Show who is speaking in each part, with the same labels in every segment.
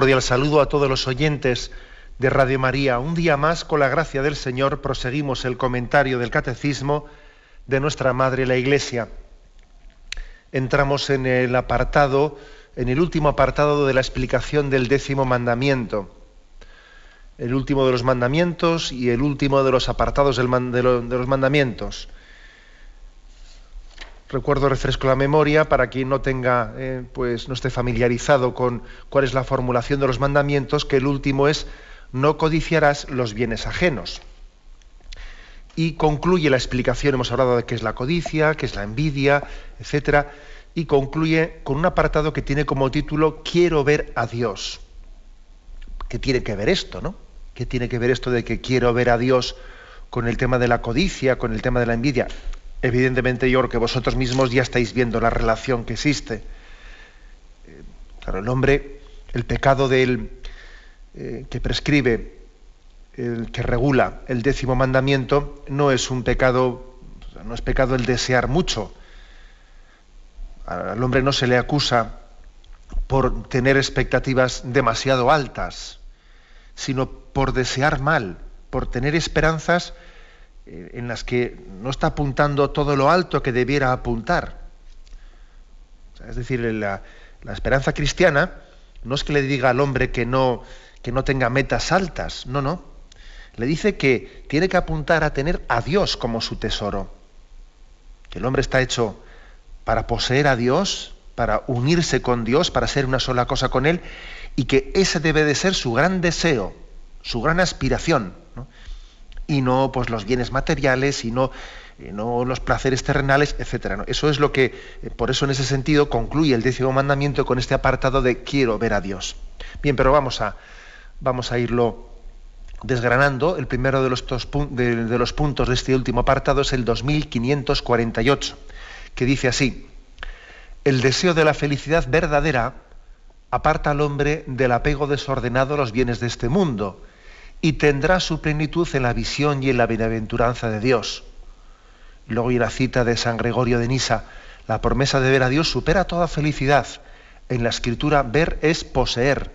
Speaker 1: Cordial saludo a todos los oyentes de Radio María. Un día más, con la gracia del Señor, proseguimos el comentario del Catecismo de nuestra Madre la Iglesia. Entramos en el apartado, en el último apartado de la explicación del décimo mandamiento. El último de los mandamientos y el último de los apartados de los mandamientos recuerdo, refresco la memoria para quien no tenga, eh, pues no esté familiarizado con cuál es la formulación de los mandamientos, que el último es no codiciarás los bienes ajenos. Y concluye la explicación, hemos hablado de qué es la codicia, qué es la envidia, etcétera, y concluye con un apartado que tiene como título Quiero ver a Dios. ¿Qué tiene que ver esto, no? ¿Qué tiene que ver esto de que quiero ver a Dios con el tema de la codicia, con el tema de la envidia? Evidentemente yo creo que vosotros mismos ya estáis viendo la relación que existe. Eh, claro, el hombre, el pecado del, eh, que prescribe, el que regula el décimo mandamiento, no es un pecado, no es pecado el desear mucho. Al hombre no se le acusa por tener expectativas demasiado altas, sino por desear mal, por tener esperanzas en las que no está apuntando todo lo alto que debiera apuntar. es decir, la, esperanza cristiana no es que le diga al hombre que no, que no tenga metas altas, no, no. Le dice que tiene que apuntar a tener a Dios como su tesoro. Que el hombre está hecho para poseer a Dios, para unirse con Dios, para ser una sola cosa con Él, y que ese debe de ser su gran deseo, su gran aspiración y no pues, los bienes materiales y no, no los placeres terrenales, etc. Eso es lo que, eh, por eso en ese sentido concluye el décimo mandamiento con este apartado de quiero ver a Dios. Bien, pero vamos a, vamos a irlo desgranando. El primero de, de los puntos de este último apartado es el 2548, que dice así, el deseo de la felicidad verdadera aparta al hombre del apego desordenado a los bienes de este mundo y tendrá su plenitud en la visión y en la bienaventuranza de Dios. Luego hay la cita de San Gregorio de Nisa, la promesa de ver a Dios supera toda felicidad. En la escritura ver es poseer.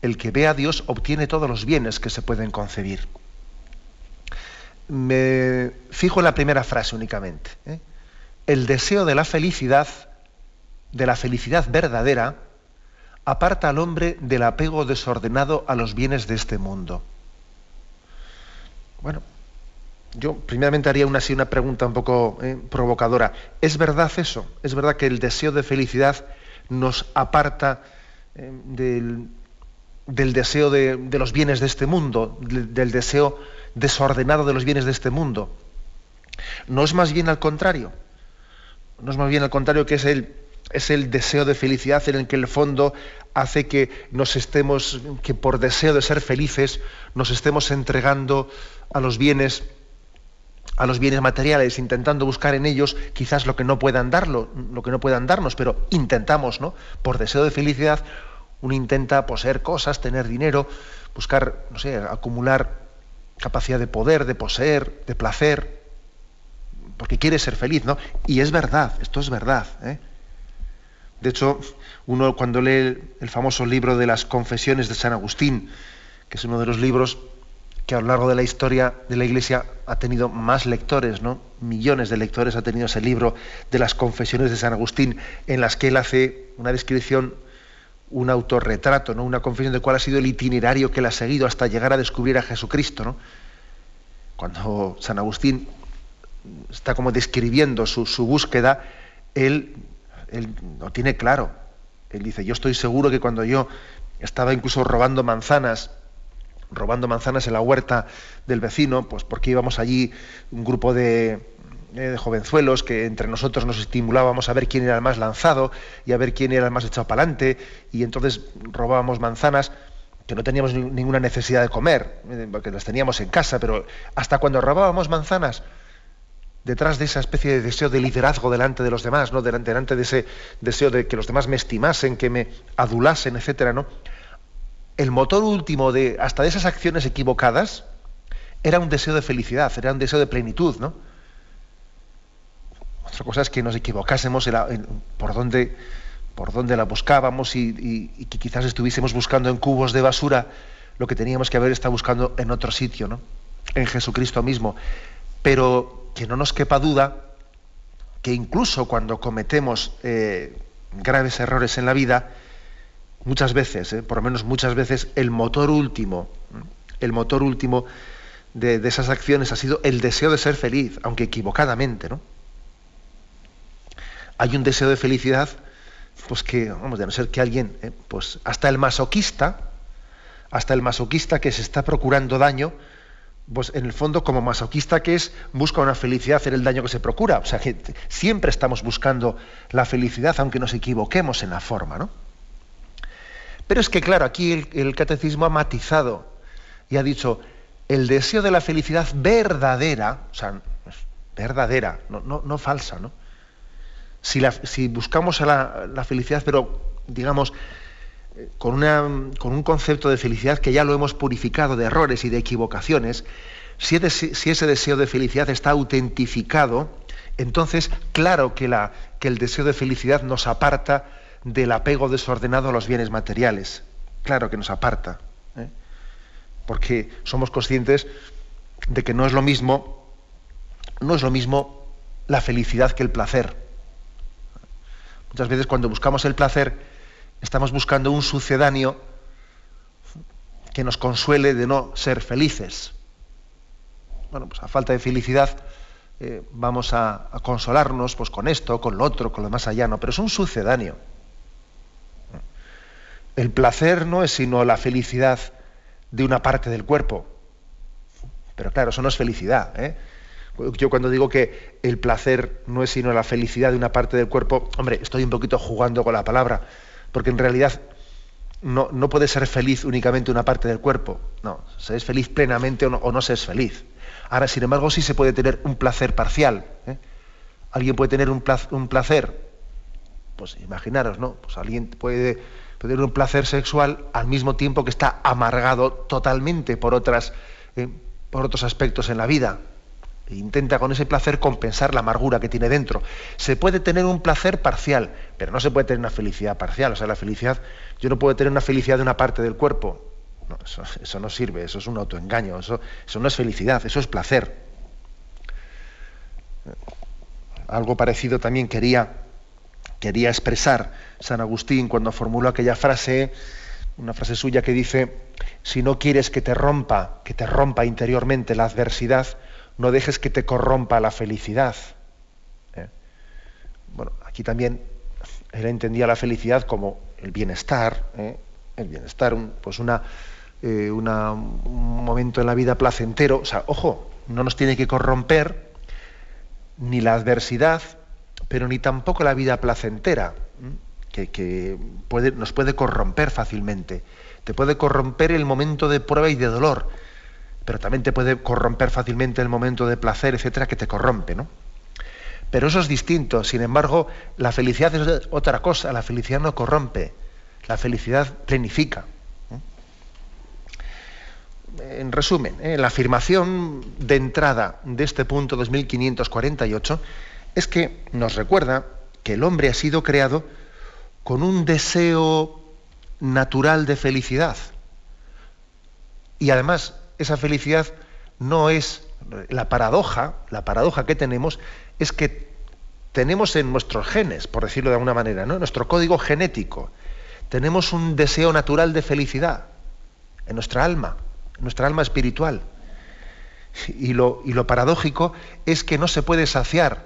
Speaker 1: El que ve a Dios obtiene todos los bienes que se pueden concebir. Me fijo en la primera frase únicamente. ¿eh? El deseo de la felicidad, de la felicidad verdadera, aparta al hombre del apego desordenado a los bienes de este mundo. Bueno, yo primeramente haría una, así una pregunta un poco eh, provocadora. ¿Es verdad eso? ¿Es verdad que el deseo de felicidad nos aparta eh, del, deseo de, los bienes de este mundo, del, deseo desordenado de los bienes de este mundo? ¿No es más bien al contrario? ¿No es más bien al contrario que es el, es el deseo de felicidad en el que el fondo hace que nos estemos, que por deseo de ser felices, nos estemos entregando a los bienes, a los bienes materiales, intentando buscar en ellos quizás lo que no puedan darlo, lo que no puedan darnos, pero intentamos, ¿no? Por deseo de felicidad, uno intenta poseer cosas, tener dinero, buscar, no sé, acumular capacidad de poder, de poseer, de placer, porque quiere ser feliz, ¿no? Y es verdad, esto es verdad. ¿eh? De hecho, uno cuando lee el famoso libro de las confesiones de San Agustín, que es uno de los libros que a lo largo de la historia de la Iglesia ha tenido más lectores, ¿no? Millones de lectores ha tenido ese libro de las confesiones de San Agustín, en las que él hace una descripción, un autorretrato, ¿no? Una confesión de cuál ha sido el itinerario que él ha seguido hasta llegar a descubrir a Jesucristo, ¿no? Cuando San Agustín está como describiendo su, búsqueda, él, él lo tiene claro. Él dice, yo estoy seguro que cuando yo estaba incluso robando manzanas, robando manzanas en la huerta del vecino, pues porque íbamos allí un grupo de, eh, de jovenzuelos que entre nosotros nos estimulábamos a ver quién era el más lanzado y a ver quién era el más echado para adelante, y entonces robábamos manzanas. que no teníamos ninguna necesidad de comer, eh, porque las teníamos en casa, pero hasta cuando robábamos manzanas, detrás de esa especie de deseo de liderazgo delante de los demás, ¿no? delante, delante de ese deseo de que los demás me estimasen, que me adulasen, etcétera, ¿no? El motor último de hasta de esas acciones equivocadas era un deseo de felicidad, era un deseo de plenitud, ¿no? Otra cosa es que nos equivocásemos por dónde por dónde la buscábamos y, que quizás estuviésemos buscando en cubos de basura lo que teníamos que haber estado buscando en otro sitio, ¿no? En Jesucristo mismo. Pero que no nos quepa duda que incluso cuando cometemos eh, graves errores en la vida, muchas veces, eh, por lo menos muchas veces, el motor último, el motor último de, esas acciones ha sido el deseo de ser feliz, aunque equivocadamente, ¿no? Hay un deseo de felicidad pues que, vamos, de no ser que alguien, eh, pues hasta el masoquista, hasta el masoquista que se está procurando daño, pues en el fondo como masoquista que es, busca una felicidad en el daño que se procura. O sea que siempre estamos buscando la felicidad, aunque nos equivoquemos en la forma, ¿no? Pero es que, claro, aquí el, catecismo ha matizado y ha dicho, el deseo de la felicidad verdadera, o sea, verdadera, no, no, no falsa, ¿no? si, buscamos la, felicidad, pero digamos, con, con, un concepto de felicidad que ya lo hemos purificado de errores y de equivocaciones, si, ese deseo de felicidad está autentificado, entonces claro que, la, que, el deseo de felicidad nos aparta del apego desordenado a los bienes materiales. Claro que nos aparta. ¿eh? Porque somos conscientes de que no es lo mismo, no es lo mismo la felicidad que el placer. Muchas veces cuando buscamos el placer estamos buscando un sucedáneo que nos consuele de no ser felices. Bueno, pues a falta de felicidad eh, vamos a, consolarnos pues, con esto, con lo otro, con lo más allá, no, pero es un sucedáneo. El placer no es sino la felicidad de una parte del cuerpo. Pero claro, eso no es felicidad. ¿eh? Yo cuando digo que el placer no es sino la felicidad de una parte del cuerpo, hombre, estoy un poquito jugando con la palabra, porque en realidad no, puede ser feliz únicamente una parte del cuerpo. No, se es feliz plenamente o no, o no se es feliz. Ahora, sin embargo, sí se puede tener un placer parcial. ¿eh? Alguien puede tener un placer, pues imaginaros, ¿no? Pues alguien puede tener un placer sexual al mismo tiempo que está amargado totalmente por otras, ¿eh? por otros aspectos en la vida. Intenta con ese placer compensar la amargura que tiene dentro. Se puede tener un placer parcial, pero no se puede tener una felicidad parcial. O sea, la felicidad, yo no puedo tener una felicidad de una parte del cuerpo. eso, no sirve, eso es un autoengaño, eso, eso no es felicidad, eso es placer. Algo parecido también quería, quería expresar San Agustín cuando formuló aquella frase, una frase suya que dice, si no quieres que te rompa, que te rompa interiormente la adversidad, no dejes que te corrompa la felicidad. ¿eh? Bueno, aquí también él entendía la felicidad como el bienestar, ¿eh? el bienestar, pues una, eh, una, un momento en la vida placentero. O sea, ojo, no nos tiene que corromper ni la adversidad, pero ni tampoco la vida placentera, que, nos puede corromper fácilmente. Te puede corromper el momento de prueba y de dolor pero también te puede corromper fácilmente el momento de placer, etcétera, que te corrompe, ¿no? Pero eso es distinto. Sin embargo, la felicidad es otra cosa. La felicidad no corrompe. La felicidad plenifica. En resumen, ¿eh? la afirmación de entrada de este punto 2548 es que nos recuerda que el hombre ha sido creado con un deseo natural de felicidad. Y además esa felicidad no es la paradoja, la paradoja que tenemos es que tenemos en nuestros genes, por decirlo de alguna manera, nuestro código genético, tenemos un deseo natural de felicidad en nuestra alma, en nuestra alma espiritual. Y lo, y lo paradójico es que no se puede saciar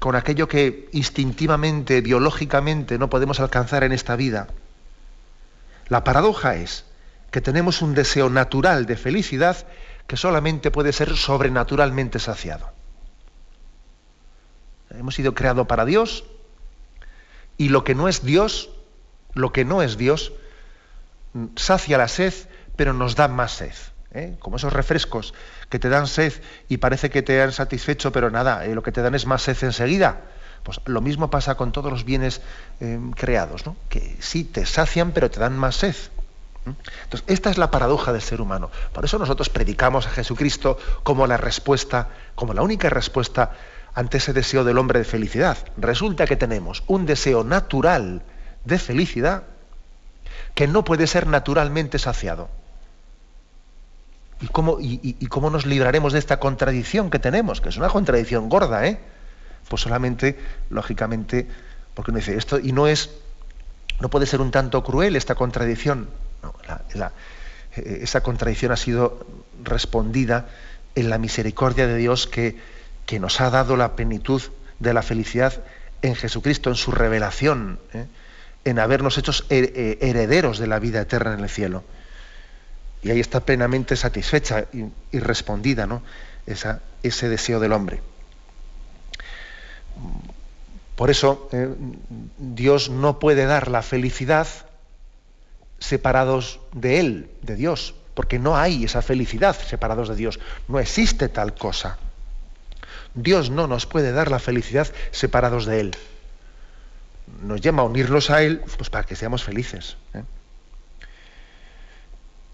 Speaker 1: con aquello que instintivamente, biológicamente no podemos alcanzar en esta vida. La paradoja es que tenemos un deseo natural de felicidad que solamente puede ser sobrenaturalmente saciado. Hemos sido creados para Dios y lo que no es Dios, lo que no es Dios, sacia la sed, pero nos da más sed. ¿eh? Como esos refrescos que te dan sed y parece que te han satisfecho, pero nada, eh, lo que te dan es más sed enseguida. Pues lo mismo pasa con todos los bienes eh, creados, ¿no? que sí te sacian, pero te dan más sed. Entonces, esta es la paradoja del ser humano. Por eso nosotros predicamos a Jesucristo como la respuesta, como la única respuesta ante ese deseo del hombre de felicidad. Resulta que tenemos un deseo natural de felicidad que no puede ser naturalmente saciado. ¿Y cómo, y, cómo nos libraremos de esta contradicción que tenemos? Que es una contradicción gorda, ¿eh? Pues solamente, lógicamente, porque uno dice esto, y no es, no puede ser un tanto cruel esta contradicción. Eh, esa contradicción ha sido respondida en la misericordia de Dios que, que, nos ha dado la plenitud de la felicidad en Jesucristo, en su revelación, ¿eh? en habernos hechos eh, herederos de la vida eterna en el cielo y ahí está plenamente satisfecha y, respondida ¿no? ese deseo del hombre. Por eso Dios no puede dar la felicidad separados de Él, de Dios, porque no hay esa felicidad separados de Dios. No existe tal cosa. Dios no nos puede dar la felicidad separados de Él. Nos llama a unirnos a Él pues, para que seamos felices. ¿eh?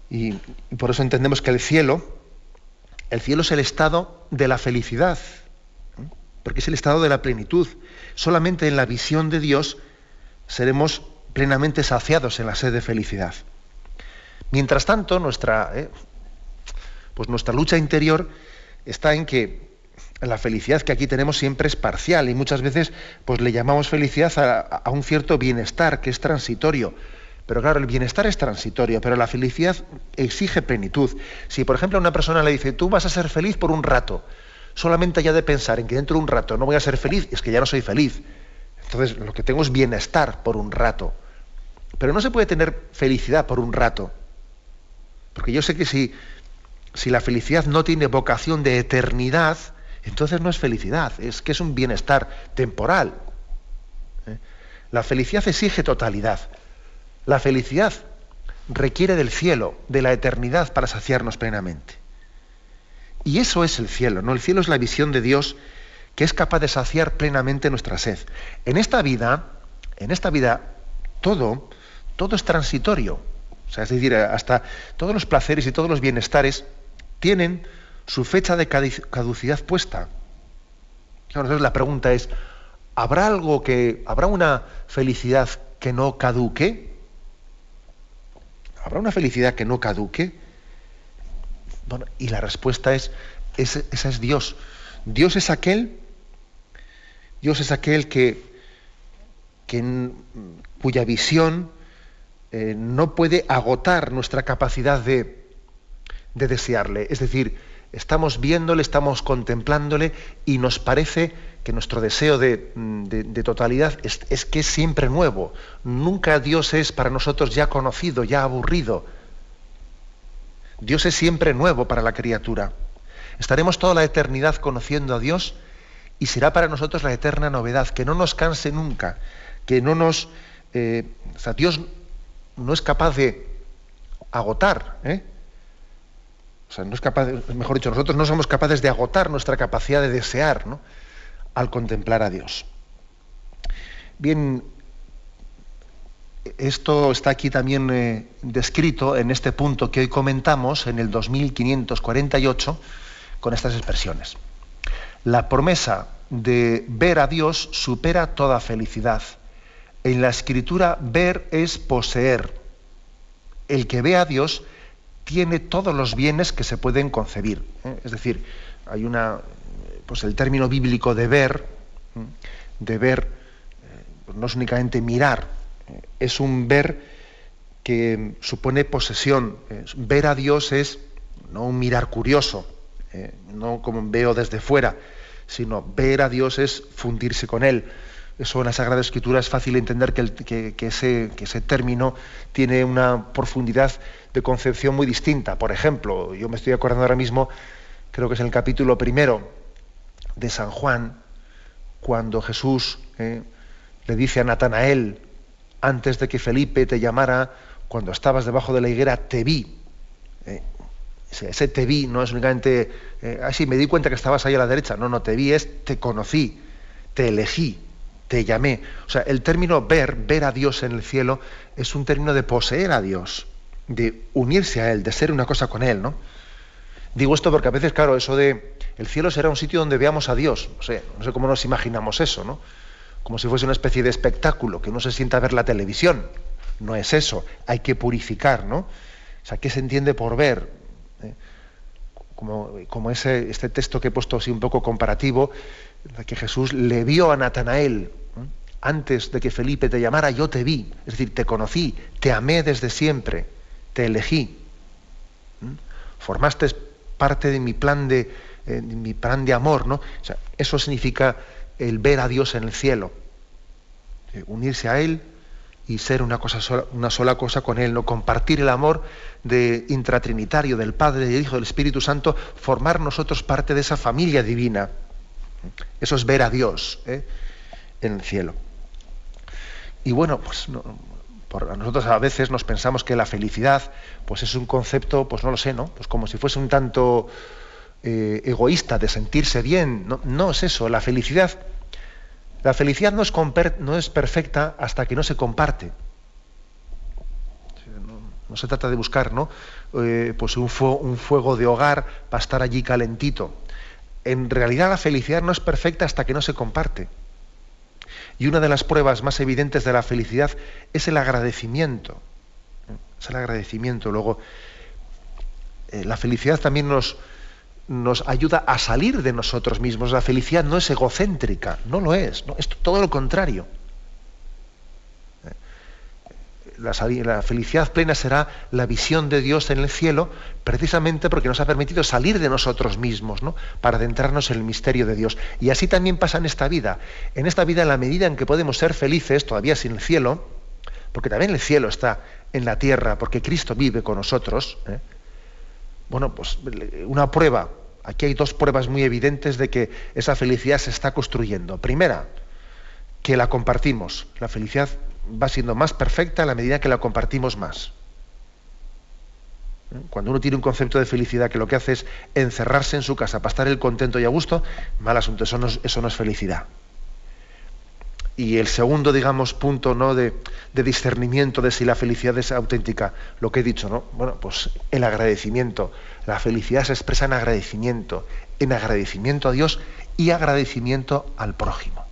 Speaker 1: Y, por eso entendemos que el cielo, el cielo es el estado de la felicidad, porque es el estado de la plenitud. Solamente en la visión de Dios seremos plenamente saciados en la sed de felicidad. Mientras tanto, nuestra, eh, pues nuestra lucha interior está en que la felicidad que aquí tenemos siempre es parcial y muchas veces pues, le llamamos felicidad a un cierto bienestar que es transitorio pero claro, el bienestar es transitorio, pero la felicidad exige plenitud. Si, por ejemplo, a una persona le dice, tú vas a ser feliz por un rato, solamente ya de pensar en que dentro de un rato no voy a ser feliz, es que ya no soy feliz. Entonces, lo que tengo es bienestar por un rato. Pero no se puede tener felicidad por un rato. Porque yo sé que si, si la felicidad no tiene vocación de eternidad, entonces no es felicidad, es que es un bienestar temporal. ¿eh? La felicidad exige totalidad. La felicidad requiere del cielo, de la eternidad para saciarnos plenamente. Y eso es el cielo, ¿no? El cielo es la visión de Dios que es capaz de saciar plenamente nuestra sed. En esta vida, en esta vida, todo, todo es transitorio. O sea, es decir, hasta todos los placeres y todos los bienestares tienen su fecha de caducidad puesta. Entonces la pregunta es, ¿habrá algo que, habrá una felicidad que no caduque? ¿Habrá una felicidad que no caduque? y la respuesta es, esa es Dios. Dios es aquel, Dios es aquel que, cuya visión eh, no puede agotar nuestra capacidad de, de desearle. Es decir, estamos viéndole, estamos contemplándole y nos parece que nuestro deseo de, totalidad es, que es siempre nuevo. Nunca Dios es para nosotros ya conocido, ya aburrido. Dios es siempre nuevo para la criatura. Estaremos toda la eternidad conociendo a Dios y será para nosotros la eterna novedad, que no nos canse nunca, que no nos... Eh, o sea, Dios no es capaz de agotar, ¿eh? O sea, no es capaz, mejor dicho, nosotros no somos capaces de agotar nuestra capacidad de desear, ¿no? al contemplar a Dios. Bien, esto está aquí también eh, descrito en este punto que hoy comentamos, en el 2548, con estas expresiones. La promesa de ver a Dios supera toda felicidad. En la escritura ver es poseer. El que ve a Dios tiene todos los bienes que se pueden concebir. ¿eh? Es decir, hay una, pues el término bíblico de ver, de ver, eh, no es únicamente mirar, eh, es un ver que supone posesión. Ver a Dios es no un mirar curioso, eh, no como veo desde fuera, sino ver a Dios es fundirse con Él. Eso en la Sagrada Escritura es fácil entender que, ese, término tiene una profundidad de concepción muy distinta. Por ejemplo, yo me estoy acordando ahora mismo, creo que es el capítulo primero, de San Juan, cuando Jesús eh, le dice a Natanael, antes de que Felipe te llamara, cuando estabas debajo de la higuera te vi. Eh, ese, te vi no es únicamente, eh, así me di cuenta que estabas ahí a la derecha. No, no, te vi es te conocí, te elegí, te llamé. O sea, el término ver, ver a Dios en el cielo, es un término de poseer a Dios, de unirse a Él, de ser una cosa con Él, ¿no? Digo esto porque a veces, claro, eso de el cielo será un sitio donde veamos a Dios. No sé, no sé cómo nos imaginamos eso, ¿no? Como si fuese una especie de espectáculo, que uno se sienta a ver la televisión. No es eso, hay que purificar, ¿no? O sea, ¿qué se entiende por ver? ¿Eh? Como, como ese, este texto que he puesto así un poco comparativo, que Jesús le vio a Natanael. Antes de que Felipe te llamara, yo te vi. Es decir, te conocí, te amé desde siempre, te elegí. ¿eh? Formaste parte de mi plan de, eh, mi plan de amor, ¿no? eso significa el ver a Dios en el cielo, eh, unirse a Él y ser una, cosa sola, una sola cosa con Él, ¿no? compartir el amor de intratrinitario del Padre, del Hijo, del Espíritu Santo, formar nosotros parte de esa familia divina. Eso es ver a Dios ¿eh? en el cielo. Y bueno, pues nosotros a veces nos pensamos que la felicidad pues es un concepto, pues no lo sé, ¿no? Pues como si fuese un tanto eh, egoísta de sentirse bien. No, es eso. La felicidad, la felicidad no es, no perfecta hasta que no se comparte. No, se trata de buscar ¿no? Eh, pues un fuego de hogar para estar allí calentito. En realidad la felicidad no es perfecta hasta que no se comparte. Y una de las pruebas más evidentes de la felicidad es el agradecimiento. Es el agradecimiento. Luego, eh, la felicidad también nos, nos ayuda a salir de nosotros mismos. La felicidad no es egocéntrica, no lo es, es todo lo contrario. La, felicidad plena será la visión de Dios en el cielo, precisamente porque nos ha permitido salir de nosotros mismos, ¿no? para adentrarnos en el misterio de Dios. Y así también pasa en esta vida. En esta vida, en la medida en que podemos ser felices, todavía sin el cielo, porque también el cielo está en la tierra, porque Cristo vive con nosotros, ¿eh? Bueno, pues una prueba. Aquí hay dos pruebas muy evidentes de que esa felicidad se está construyendo. Primera, que la compartimos. La felicidad va siendo más perfecta a la medida que la compartimos más. Cuando uno tiene un concepto de felicidad que lo que hace es encerrarse en su casa para estar el contento y a gusto, mal asunto, eso eso no es felicidad. Y el segundo, digamos, punto ¿no? de, discernimiento de si la felicidad es auténtica, lo que he dicho, ¿no? Bueno, pues el agradecimiento. La felicidad se expresa en agradecimiento, en agradecimiento a Dios y agradecimiento al prójimo.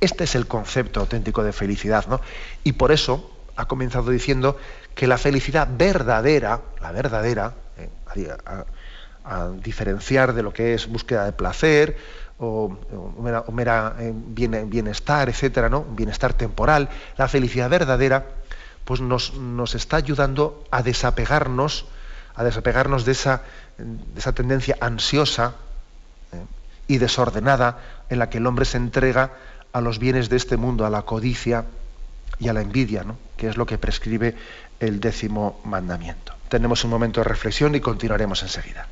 Speaker 1: Este es el concepto auténtico de felicidad, ¿no? Y por eso ha comenzado diciendo que la felicidad verdadera, la verdadera, eh, a diferenciar de lo que es búsqueda de placer, o, mera, eh, bienestar, etcétera, ¿no? bienestar temporal, la felicidad verdadera, pues nos, nos está ayudando a desapegarnos, a desapegarnos de esa, de esa tendencia ansiosa ¿eh? y desordenada en la que el hombre se entrega a los bienes de este mundo, a la codicia y a la envidia, ¿no? que es lo que prescribe el décimo mandamiento. Tenemos un momento de reflexión y continuaremos enseguida.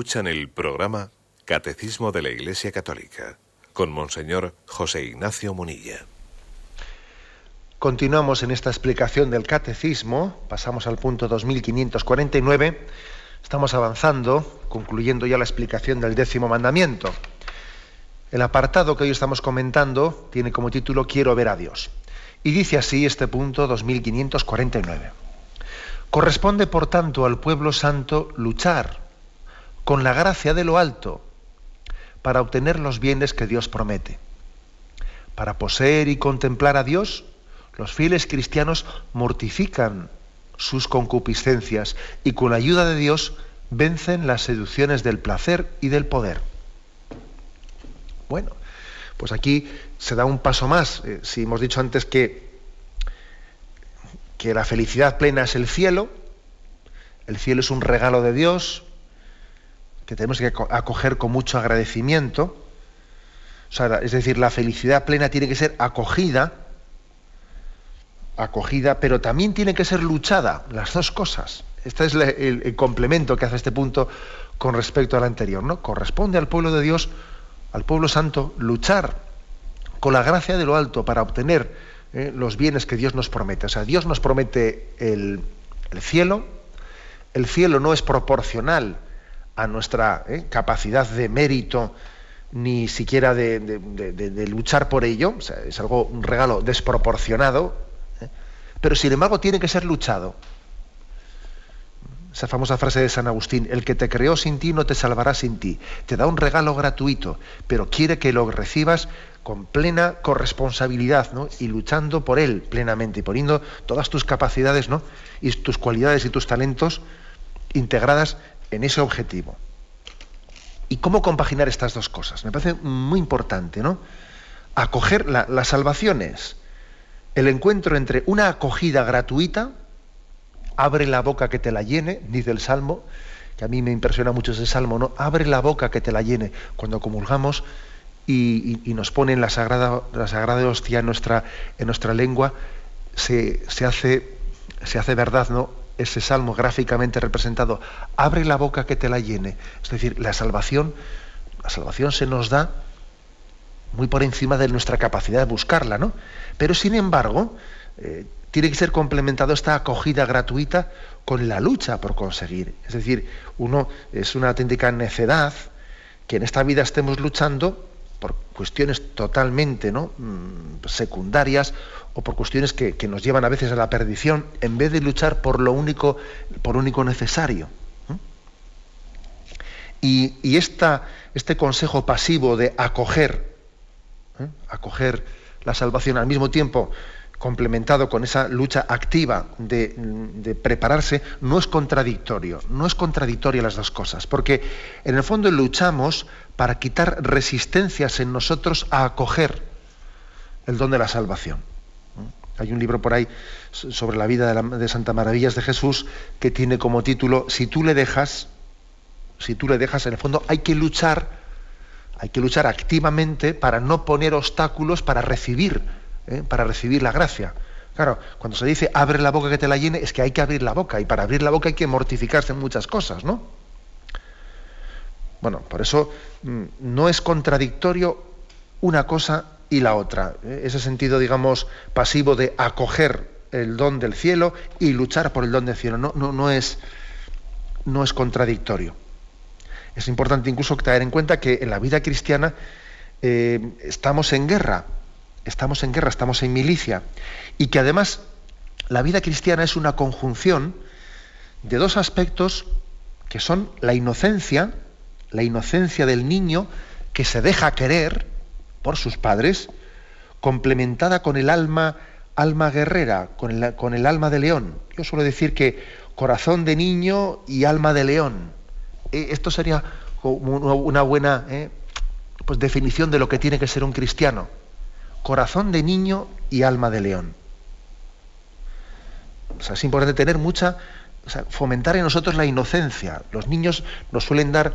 Speaker 2: Escuchan el programa Catecismo de la Iglesia Católica con Monseñor José Ignacio Munilla.
Speaker 1: Continuamos en esta explicación del Catecismo, pasamos al punto 2549, estamos avanzando, concluyendo ya la explicación del décimo mandamiento. El apartado que hoy estamos comentando tiene como título Quiero ver a Dios. Y dice así este punto 2549. Corresponde, por tanto, al pueblo santo luchar con la gracia de lo alto para obtener los bienes que Dios promete. Para poseer y contemplar a Dios, los fieles cristianos mortifican sus concupiscencias y con la ayuda de Dios vencen las seducciones del placer y del poder. Bueno, pues aquí se da un paso más. Eh, si hemos dicho antes que, que la felicidad plena es el cielo, el cielo es un regalo de Dios que tenemos que acoger con mucho agradecimiento. es decir, la felicidad plena tiene que ser acogida, acogida, pero también tiene que ser luchada, las dos cosas. Este es el, el complemento que hace este punto con respecto al anterior, ¿no? Corresponde al pueblo de Dios al pueblo santo luchar con la gracia de lo alto para obtener eh, los bienes que Dios nos promete. O sea, Dios nos promete el, cielo, el cielo no es proporcional a nuestra eh, capacidad de mérito ni siquiera de, luchar por ello, es algo, un regalo desproporcionado, ¿eh? pero sin embargo tiene que ser luchado esa famosa frase de San Agustín, el que te creó sin ti no te salvará sin ti. Te da un regalo gratuito, pero quiere que lo recibas con plena corresponsabilidad ¿no? y luchando por él plenamente y poniendo todas tus capacidades ¿no? y tus cualidades y tus talentos integradas en ese objetivo. ¿Y cómo compaginar estas dos cosas? Me parece muy importante, ¿no? Acoger las salvaciones, el encuentro entre una acogida gratuita, abre la boca que te la llene, dice el Salmo, que a mí me impresiona mucho ese Salmo, ¿no? Abre la boca que te la llene cuando comulgamos y, nos pone la sagrada, la sagrada hostia en nuestra, en nuestra lengua, se, hace, se hace verdad, ¿no? Ese salmo gráficamente representado, abre la boca que te la llene. Es decir, la salvación, la salvación se nos da muy por encima de nuestra capacidad de buscarla, ¿no? Pero sin embargo, eh, tiene que ser complementado esta acogida gratuita con la lucha por conseguir. Es decir, uno es una auténtica necedad que en esta vida estemos luchando por cuestiones totalmente ¿no? Mm, secundarias o por cuestiones que, nos llevan a veces a la perdición, en vez de luchar por lo único, por único necesario. Y, este consejo pasivo de acoger, ¿eh? acoger la salvación al mismo tiempo complementado con esa lucha activa de, prepararse, no es contradictorio, no es contradictorio las dos cosas, porque en el fondo luchamos para quitar resistencias en nosotros a acoger el don de la salvación. Hay un libro por ahí sobre la vida de, de Santa Maravillas de Jesús que tiene como título Si tú le dejas, si tú le dejas, en el fondo hay que luchar, hay que luchar activamente para no poner obstáculos para recibir ¿eh? para recibir la gracia. Claro, cuando se dice abre la boca que te la llene, es que hay que abrir la boca, y para abrir la boca hay que mortificarse en muchas cosas, ¿no? Bueno, por eso mm, no es contradictorio una cosa y la otra. ¿eh? Ese sentido, digamos, pasivo de acoger el don del cielo y luchar por el don del cielo. No, no, no, es, no es contradictorio. Es importante incluso tener en cuenta que en la vida cristiana eh, estamos en guerra estamos en guerra, estamos en milicia, y que además la vida cristiana es una conjunción de dos aspectos que son la inocencia, la inocencia del niño que se deja querer por sus padres, complementada con el alma, alma guerrera, con el, alma de león. Yo suelo decir que corazón de niño y alma de león. Eh, esto sería una buena eh, pues definición de lo que tiene que ser un cristiano corazón de niño y alma de león. O sea, es importante tener mucha, fomentar en nosotros la inocencia. Los niños nos suelen dar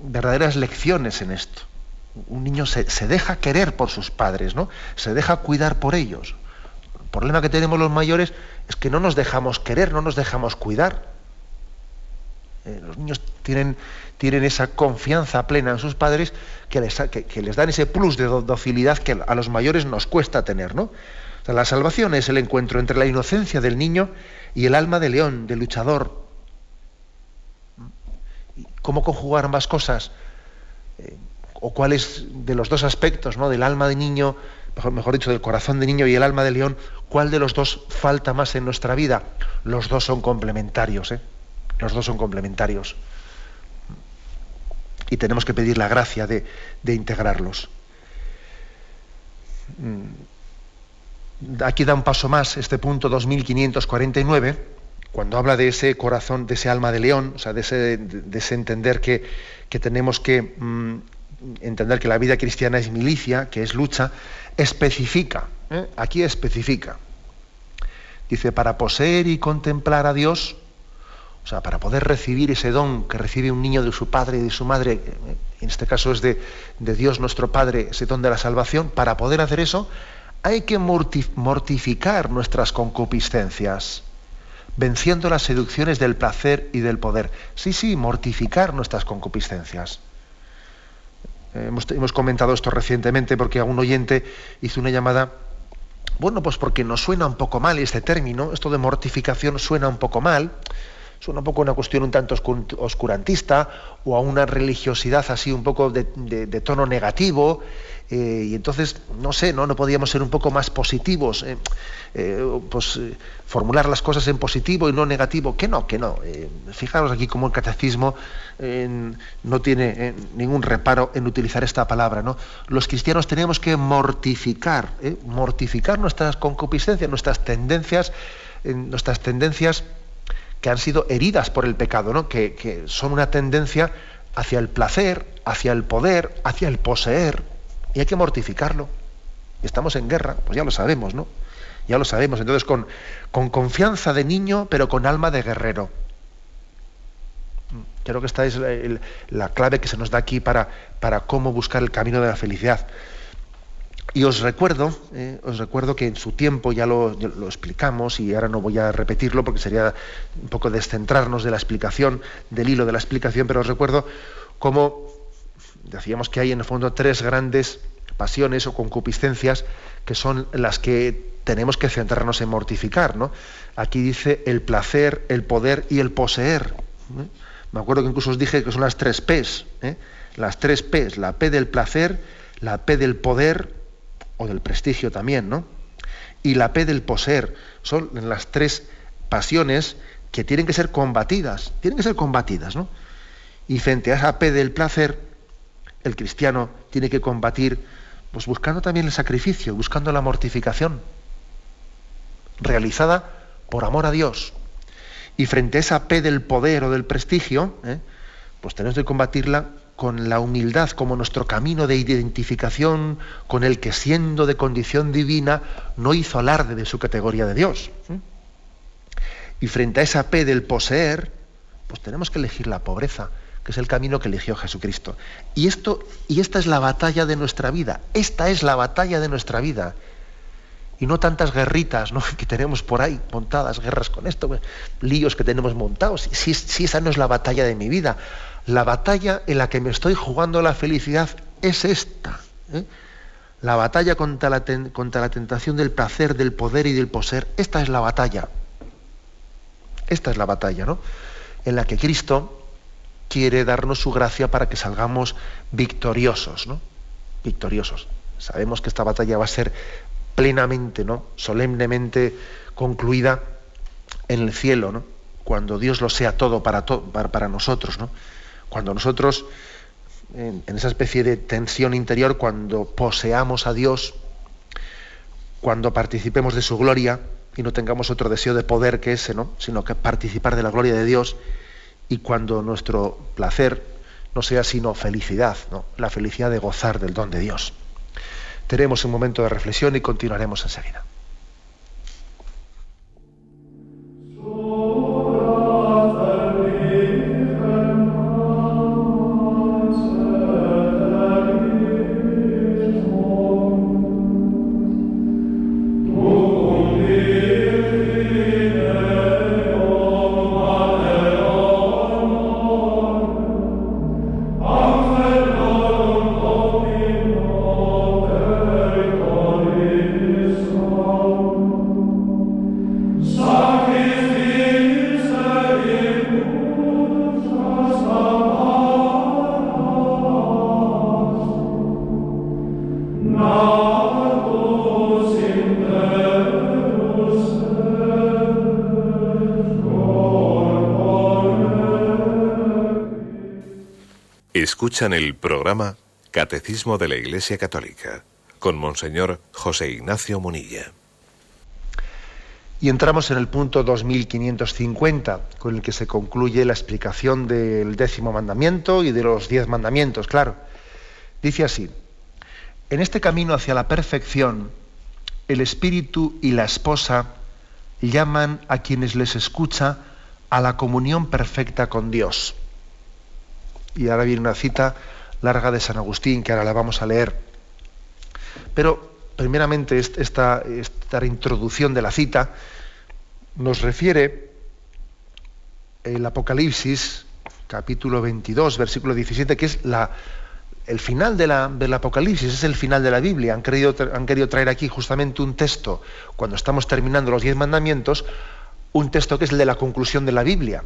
Speaker 1: verdaderas lecciones en esto. Un niño se, deja querer por sus padres, ¿no? Se deja cuidar por ellos. El problema que tenemos los mayores es que no nos dejamos querer, no nos dejamos cuidar. Eh, los niños tienen, tienen esa confianza plena en sus padres que les, dan ese plus de docilidad que a los mayores nos cuesta tener. ¿no? la salvación es el encuentro entre la inocencia del niño y el alma de león, de luchador. ¿Cómo conjugar ambas cosas? Eh, ¿O cuál es de los dos aspectos, ¿no? del alma de niño, mejor, mejor dicho, del corazón de niño y el alma de león, cuál de los dos falta más en nuestra vida? Los dos son complementarios. ¿eh? Los dos son complementarios. Y tenemos que pedir la gracia de, integrarlos. Mm. Aquí da un paso más este punto 2549, cuando habla de ese corazón, de ese alma de león, o sea, de ese, entender que, tenemos que, mm, entender que la vida cristiana es milicia, que es lucha, especifica, ¿eh? aquí especifica. Dice, para poseer y contemplar a Dios, o sea, para poder recibir ese don que recibe un niño de su padre y de su madre, en este caso es de, de Dios nuestro Padre, ese don de la salvación, para poder hacer eso hay que mortificar nuestras concupiscencias, venciendo las seducciones del placer y del poder. Sí, sí, mortificar nuestras concupiscencias. Hemos, hemos, comentado esto recientemente porque a un oyente hizo una llamada, bueno, pues porque nos suena un poco mal este término, esto de mortificación suena un poco mal, suena un poco una cuestión un tanto oscurantista o a una religiosidad así un poco de, de tono negativo eh, y entonces, no sé, ¿no? no podíamos ser un poco más positivos, eh, eh, pues formular las cosas en positivo y no negativo. Que no, que no. fijaros aquí cómo el catecismo no tiene ningún reparo en utilizar esta palabra. ¿no? Los cristianos tenemos que mortificar, mortificar nuestras concupiscencias, nuestras tendencias, nuestras tendencias que han sido heridas por el pecado, ¿no? que, que son una tendencia hacia el placer, hacia el poder, hacia el poseer y hay que mortificarlo. Estamos en guerra, pues ya lo sabemos, ¿no? Ya lo sabemos. Entonces, con, con confianza de niño, pero con alma de guerrero. Creo que esta es la, clave que se nos da aquí para, para, cómo buscar el camino de la felicidad. Y os recuerdo, eh, os recuerdo que en su tiempo ya lo, explicamos y ahora no voy a repetirlo porque sería un poco descentrarnos de la explicación, del hilo de la explicación, pero os recuerdo cómo decíamos que hay en el fondo tres grandes pasiones o concupiscencias que son las que tenemos que centrarnos en mortificar. ¿no? Aquí dice el placer, el poder y el poseer. ¿eh? Me acuerdo que incluso os dije que son las tres P's. ¿eh? Las tres P's, la P del placer, la P del poder o del prestigio también, ¿no? Y la P del poseer. Son las tres pasiones que tienen que ser combatidas. Tienen que ser combatidas, ¿no? Y frente a esa P del placer, el cristiano tiene que combatir pues buscando también el sacrificio, buscando la mortificación, realizada por amor a Dios. Y frente a esa P del poder o del prestigio, ¿eh? pues tenemos que combatirla con la humildad como nuestro camino de identificación con el que siendo de condición divina no hizo alarde de su categoría de Dios. Y frente a esa P del poseer, pues tenemos que elegir la pobreza, que es el camino que eligió Jesucristo. Y, esto, y esta es la batalla de nuestra vida, esta es la batalla de nuestra vida. Y no tantas guerritas ¿no? que tenemos por ahí montadas, guerras con esto, líos que tenemos montados. Si, si esa no es la batalla de mi vida, la batalla en la que me estoy jugando la felicidad es esta. ¿eh? La batalla contra la, tentación del placer, del poder y del poseer. Esta es la batalla. Esta es la batalla, ¿no? En la que Cristo quiere darnos su gracia para que salgamos victoriosos, ¿no? Victoriosos. Sabemos que esta batalla va a ser plenamente, ¿no? Solemnemente concluida en el cielo, ¿no? Cuando Dios lo sea todo para, para, nosotros, ¿no? Cuando nosotros, en, esa especie de tensión interior, cuando poseamos a Dios, cuando participemos de su gloria y no tengamos otro deseo de poder que ese, ¿no? Sino que participar de la gloria de Dios y cuando nuestro placer no sea sino felicidad, ¿no? la felicidad de gozar del don de Dios. Tenemos un momento de reflexión y continuaremos enseguida.
Speaker 2: El programa Catecismo de la Iglesia Católica con Monseñor José Ignacio Munilla.
Speaker 1: Y entramos en el punto 2550, con el que se concluye la explicación del décimo mandamiento y de los diez mandamientos, claro. Dice así, en este camino hacia la perfección, el espíritu y la esposa llaman a quienes les escucha a la comunión perfecta con Dios. Y ahora viene una cita larga de San Agustín, que ahora la vamos a leer. Pero, primeramente, esta, introducción de la cita nos refiere el Apocalipsis, capítulo 22, versículo 17, que es la, el final de la, del Apocalipsis, es el final de la Biblia. Han querido, han querido traer aquí justamente un texto, cuando estamos terminando los diez mandamientos, un texto que es el de la conclusión de la Biblia.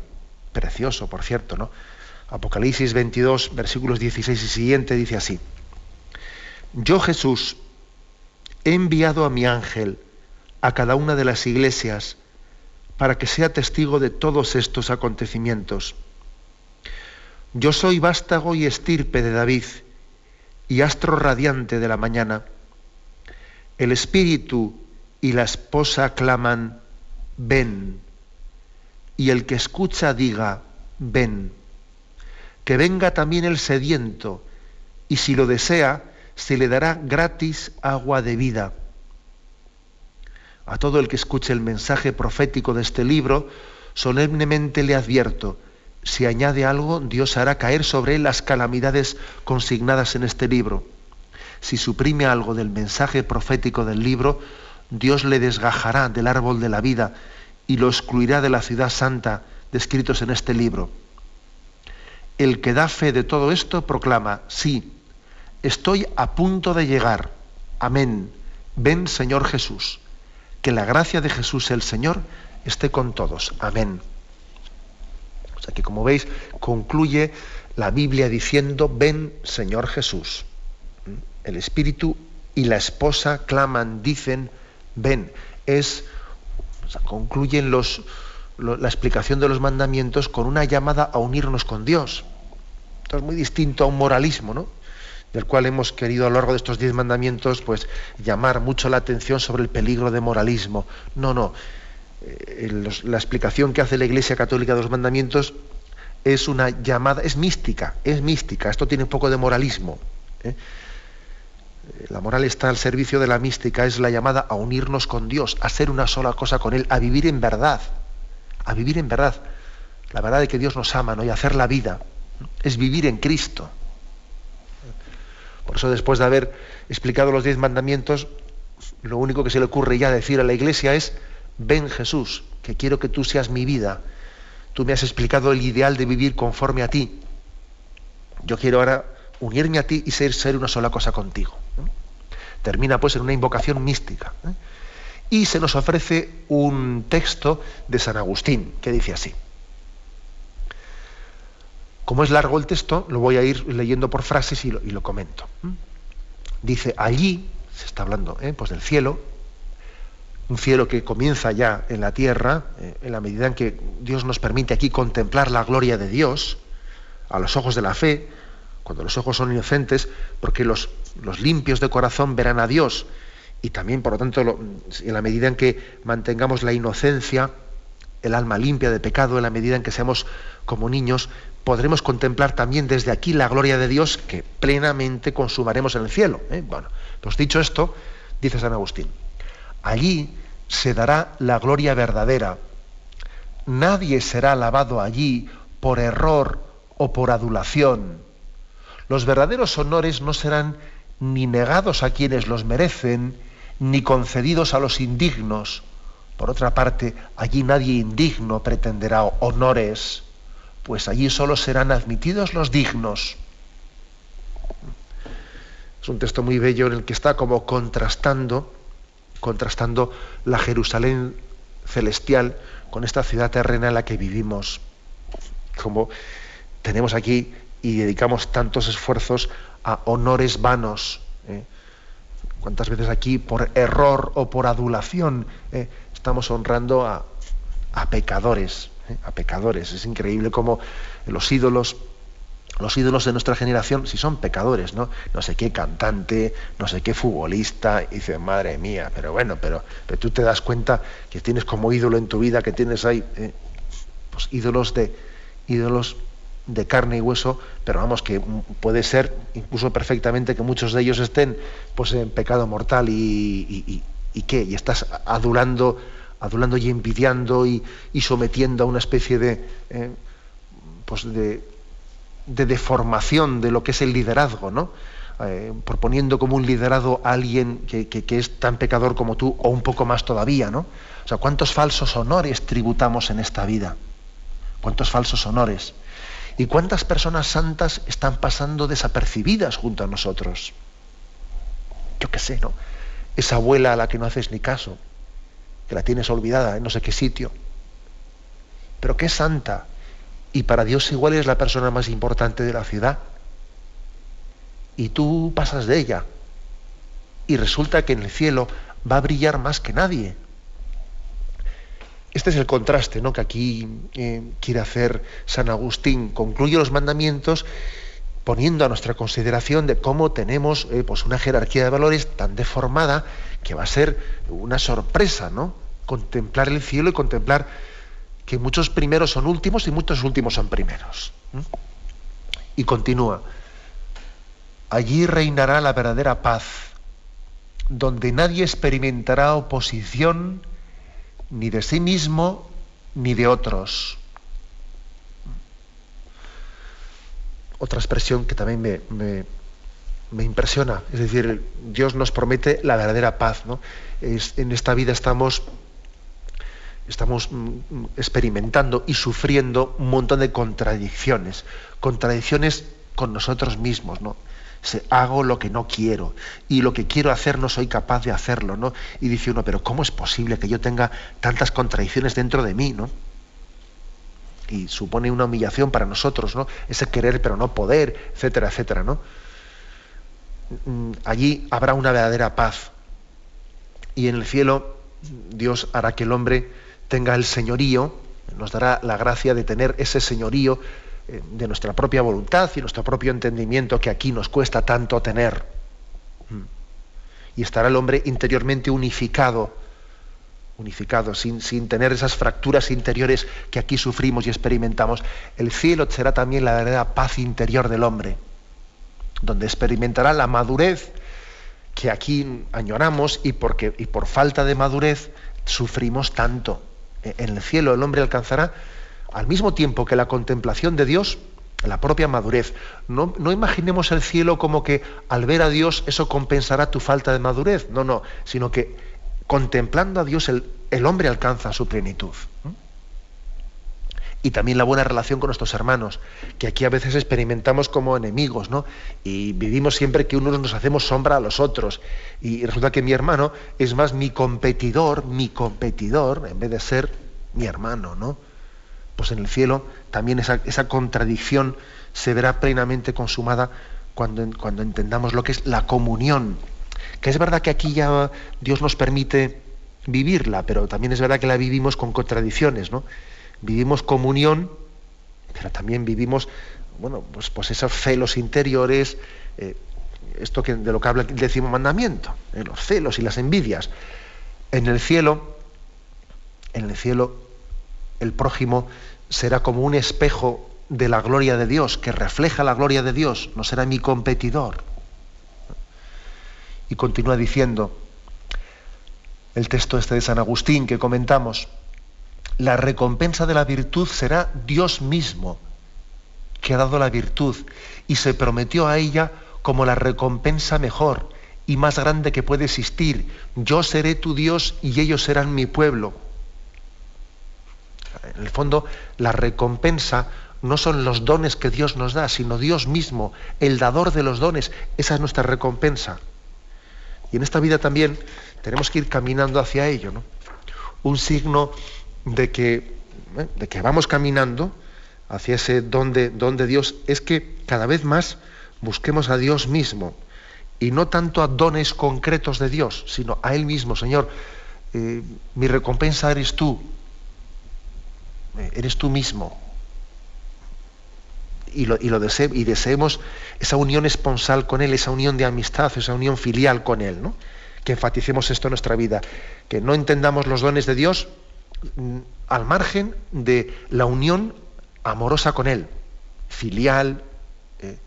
Speaker 1: Precioso, por cierto, ¿no? Apocalipsis 22, versículos 16 y siguiente, dice así. Yo Jesús he enviado a mi ángel a cada una de las iglesias para que sea testigo de todos estos acontecimientos. Yo soy vástago y estirpe de David y astro radiante de la mañana. El espíritu y la esposa claman, ven. Y el que escucha diga, ven. Que venga también el sediento, y si lo desea, se le dará gratis agua de vida. A todo el que escuche el mensaje profético de este libro, solemnemente le advierto, si añade algo, Dios hará caer sobre él las calamidades consignadas en este libro. Si suprime algo del mensaje profético del libro, Dios le desgajará del árbol de la vida y lo excluirá de la ciudad santa descritos en este libro. El que da fe de todo esto proclama, sí, estoy a punto de llegar. Amén. Ven Señor Jesús. Que la gracia de Jesús el Señor esté con todos. Amén. O sea que como veis, concluye la Biblia diciendo, ven Señor Jesús. ¿Mm? El Espíritu y la esposa claman, dicen, ven. Es, o sea, concluyen los, la explicación de los mandamientos con una llamada a unirnos con Dios. Esto es muy distinto a un moralismo, ¿no? del cual hemos querido a lo largo de estos diez mandamientos pues llamar mucho la atención sobre el peligro de moralismo. No, no. Eh, la explicación que hace la Iglesia Católica de los mandamientos es una llamada, es mística, es mística. Esto tiene un poco de moralismo. ¿eh? La moral está al servicio de la mística, es la llamada a unirnos con Dios, a ser una sola cosa con Él, a vivir en verdad, a vivir en verdad. La verdad de que Dios nos ama ¿no? y hacer la vida es vivir en Cristo. Por eso después de haber explicado los diez mandamientos, lo único que se le ocurre ya decir a la iglesia es, ven Jesús, que quiero que tú seas mi vida. Tú me has explicado el ideal de vivir conforme a ti. Yo quiero ahora unirme a ti y ser, una sola cosa contigo. Termina pues en una invocación mística. ¿eh? Y se nos ofrece un texto de San Agustín que dice así. Como es largo el texto, lo voy a ir leyendo por frases y lo, comento. Dice, allí, se está hablando ¿eh? pues del cielo, un cielo que comienza ya en la tierra, eh, en la medida en que Dios nos permite aquí contemplar la gloria de Dios, a los ojos de la fe, cuando los ojos son inocentes, porque los limpios de corazón verán a Dios, y también, por lo tanto, en la medida en que mantengamos la inocencia, el alma limpia de pecado, en la medida en que seamos como niños, podremos contemplar también desde aquí la gloria de Dios que plenamente consumaremos en el cielo. ¿eh? Bueno, pues dicho esto, dice San Agustín, allí se dará la gloria verdadera. Nadie será alabado allí por error o por adulación. Los verdaderos honores no serán ni negados a quienes los merecen, ni concedidos a los indignos. Por otra parte, allí nadie indigno pretenderá honores pues allí solo serán admitidos los dignos. Es un texto muy bello en el que está como contrastando, contrastando la Jerusalén celestial con esta ciudad terrena en la que vivimos. Como tenemos aquí y dedicamos tantos esfuerzos a honores vanos. ¿Cuántas veces aquí por error o por adulación ¿eh? estamos honrando a, a pecadores? ¿eh? a pecadores. Es increíble cómo los ídolos, los ídolos de nuestra generación, si son pecadores, ¿no? No sé qué cantante, no sé qué futbolista, y dice, madre mía, pero bueno, pero, pero tú te das cuenta que tienes como ídolo en tu vida, que tienes ahí, ¿eh? pues ídolos de ídolos de carne y hueso, pero vamos, que puede ser incluso perfectamente que muchos de ellos estén pues, en pecado mortal y, y, qué, y estás adulando, adulando y envidiando y, sometiendo a una especie de, eh, pues de, de, deformación de lo que es el liderazgo, ¿no? Eh, proponiendo como un liderado a alguien que, que, es tan pecador como tú o un poco más todavía, ¿no? O sea, ¿cuántos falsos honores tributamos en esta vida? ¿Cuántos falsos honores? ¿Y cuántas personas santas están pasando desapercibidas junto a nosotros? Yo qué sé, ¿no? Esa abuela a la que no haces ni caso, que la tienes olvidada en no sé qué sitio, pero que es santa y para Dios igual es la persona más importante de la ciudad. Y tú pasas de ella y resulta que en el cielo va a brillar más que nadie. Este es el contraste ¿no? que aquí eh, quiere hacer San Agustín. Concluye los mandamientos poniendo a nuestra consideración de cómo tenemos eh, pues una jerarquía de valores tan deformada que va a ser una sorpresa, ¿no? Contemplar el cielo y contemplar que muchos primeros son últimos y muchos últimos son primeros. Y continúa. Allí reinará la verdadera paz, donde nadie experimentará oposición ni de sí mismo ni de otros. Otra expresión que también me, me, impresiona, es decir, Dios nos promete la verdadera paz. ¿no? En esta vida estamos, estamos mm, experimentando y sufriendo un montón de contradicciones, contradicciones con nosotros mismos. ¿no? Hago lo que no quiero y lo que quiero hacer no soy capaz de hacerlo, ¿no? Y dice uno, pero ¿cómo es posible que yo tenga tantas contradicciones dentro de mí, ¿no? Y supone una humillación para nosotros, ¿no? Ese querer pero no poder, etcétera, etcétera, ¿no? Mm, allí habrá una verdadera paz. Y en el cielo Dios hará que el hombre tenga el señorío, nos dará la gracia de tener ese señorío de nuestra propia voluntad y nuestro propio entendimiento que aquí nos cuesta tanto tener. Mm. Y estará el hombre interiormente unificado, unificado, sin, sin, tener esas fracturas interiores que aquí sufrimos y experimentamos. El cielo será también la verdadera paz interior del hombre, donde experimentará la madurez que aquí añoramos y, porque, y por falta de madurez sufrimos tanto. E, en el cielo el hombre alcanzará al mismo tiempo que la contemplación de Dios, la propia madurez. No, imaginemos el cielo como que al ver a Dios eso compensará tu falta de madurez. No, no, sino que contemplando a Dios el, hombre alcanza su plenitud. Y también la buena relación con nuestros hermanos, que aquí a veces experimentamos como enemigos, ¿no? Y vivimos siempre que unos nos hacemos sombra a los otros. Y resulta que mi hermano es más mi competidor, mi competidor, en vez de ser mi hermano, ¿no? Pues en el cielo también esa, contradicción se verá plenamente consumada cuando, cuando, entendamos lo que es la comunión. Que es verdad que aquí ya Dios nos permite vivirla, pero también es verdad que la vivimos con contradicciones, ¿no? Vivimos comunión, pero también vivimos, bueno, pues, pues esos celos interiores, eh, esto que, de lo que habla el décimo mandamiento, eh, los celos y las envidias. En el cielo, en el cielo el prójimo será como un espejo de la gloria de Dios, que refleja la gloria de Dios, no será mi competidor. Y continúa diciendo el texto este de San Agustín que comentamos, la recompensa de la virtud será Dios mismo, que ha dado la virtud, y se prometió a ella como la recompensa mejor y más grande que puede existir. Yo seré tu Dios y ellos serán mi pueblo en el fondo, la recompensa no son los dones que Dios nos da, sino Dios mismo, el dador de los dones. Esa es nuestra recompensa. Y en esta vida también tenemos que ir caminando hacia ello. ¿no? Un signo de que, ¿eh? de que vamos caminando hacia ese don de, Dios es que cada vez más busquemos a Dios mismo y no tanto a dones concretos de Dios, sino a Él mismo. Señor, eh, mi recompensa eres tú, eres tú mismo. Y, lo, y, y deseemos esa unión esponsal con Él, esa unión de amistad, esa unión filial con Él, ¿no? Que enfaticemos esto en nuestra vida, que no entendamos los dones de Dios mm, al margen de la unión amorosa con Él, filial, eh,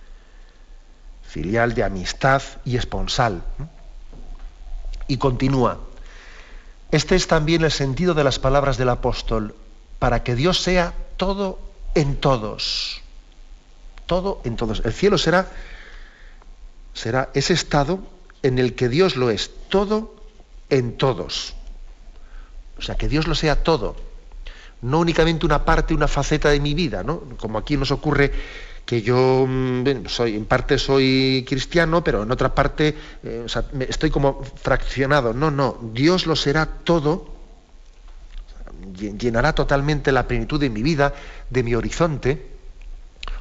Speaker 1: filial de amistad y esponsal. Y continúa. Este es también el sentido de las palabras del apóstol, para que Dios sea todo en todos. Todo en todos. El cielo será, será ese estado en el que Dios lo es, todo en todos. O sea, que Dios lo sea todo. No únicamente una parte, una faceta de mi vida, ¿no? Como aquí nos ocurre que yo mm, soy, en parte soy cristiano, pero en otra parte eh, estoy como fraccionado. No, no, Dios lo será todo, llenará totalmente la plenitud de mi vida, de mi horizonte,